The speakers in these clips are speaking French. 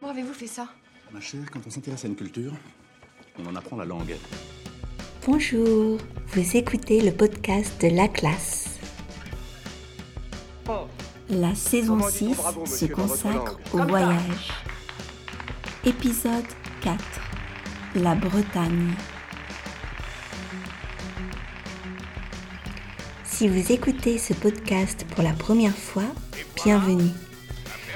Comment avez-vous fait ça? Ma chère, quand on s'intéresse à une culture, on en apprend la langue. Bonjour, vous écoutez le podcast de La Classe. La saison 6 se consacre au voyage. Épisode 4. La Bretagne. Si vous écoutez ce podcast pour la première fois, bienvenue.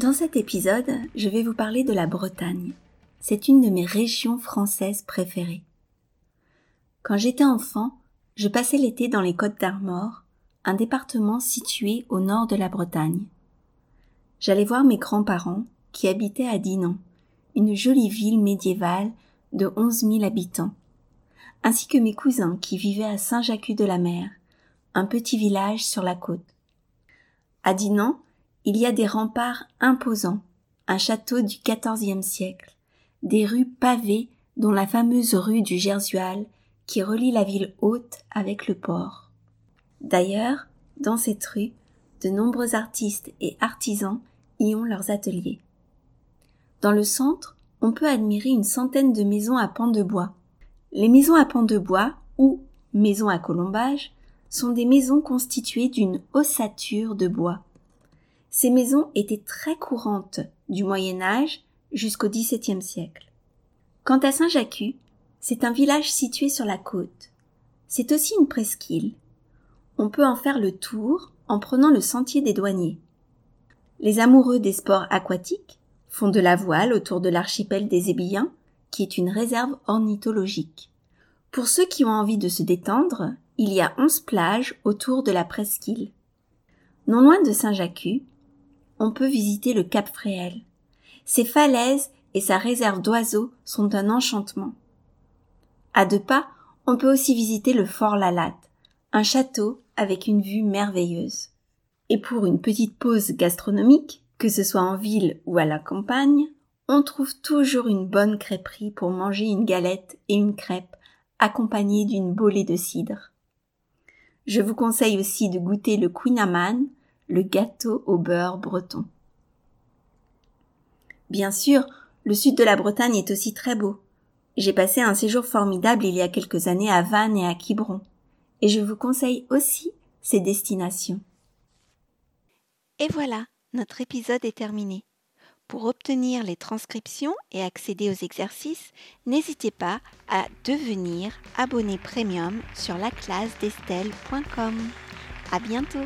Dans cet épisode, je vais vous parler de la Bretagne. C'est une de mes régions françaises préférées. Quand j'étais enfant, je passais l'été dans les Côtes d'Armor, un département situé au nord de la Bretagne. J'allais voir mes grands-parents qui habitaient à Dinan, une jolie ville médiévale de onze mille habitants, ainsi que mes cousins qui vivaient à Saint-Jacques-de-la-Mer, un petit village sur la côte. À Dinan, il y a des remparts imposants, un château du XIVe siècle, des rues pavées dont la fameuse rue du Gersual qui relie la ville haute avec le port. D'ailleurs, dans cette rue, de nombreux artistes et artisans y ont leurs ateliers. Dans le centre, on peut admirer une centaine de maisons à pans de bois. Les maisons à pans de bois, ou maisons à colombage, sont des maisons constituées d'une ossature de bois. Ces maisons étaient très courantes du Moyen Âge jusqu'au XVIIe siècle. Quant à Saint-Jacques, c'est un village situé sur la côte. C'est aussi une presqu'île. On peut en faire le tour en prenant le sentier des douaniers. Les amoureux des sports aquatiques font de la voile autour de l'archipel des Ébillins, qui est une réserve ornithologique. Pour ceux qui ont envie de se détendre, il y a onze plages autour de la presqu'île. Non loin de Saint-Jacques, on peut visiter le Cap Fréhel. Ses falaises et sa réserve d'oiseaux sont un enchantement. À deux pas, on peut aussi visiter le Fort Lalatte, un château avec une vue merveilleuse. Et pour une petite pause gastronomique, que ce soit en ville ou à la campagne, on trouve toujours une bonne crêperie pour manger une galette et une crêpe accompagnée d'une bolée de cidre. Je vous conseille aussi de goûter le Queen le gâteau au beurre breton. Bien sûr, le sud de la Bretagne est aussi très beau. J'ai passé un séjour formidable il y a quelques années à Vannes et à Quiberon, et je vous conseille aussi ces destinations. Et voilà, notre épisode est terminé. Pour obtenir les transcriptions et accéder aux exercices, n'hésitez pas à devenir abonné premium sur laclassedestelle.com. À bientôt!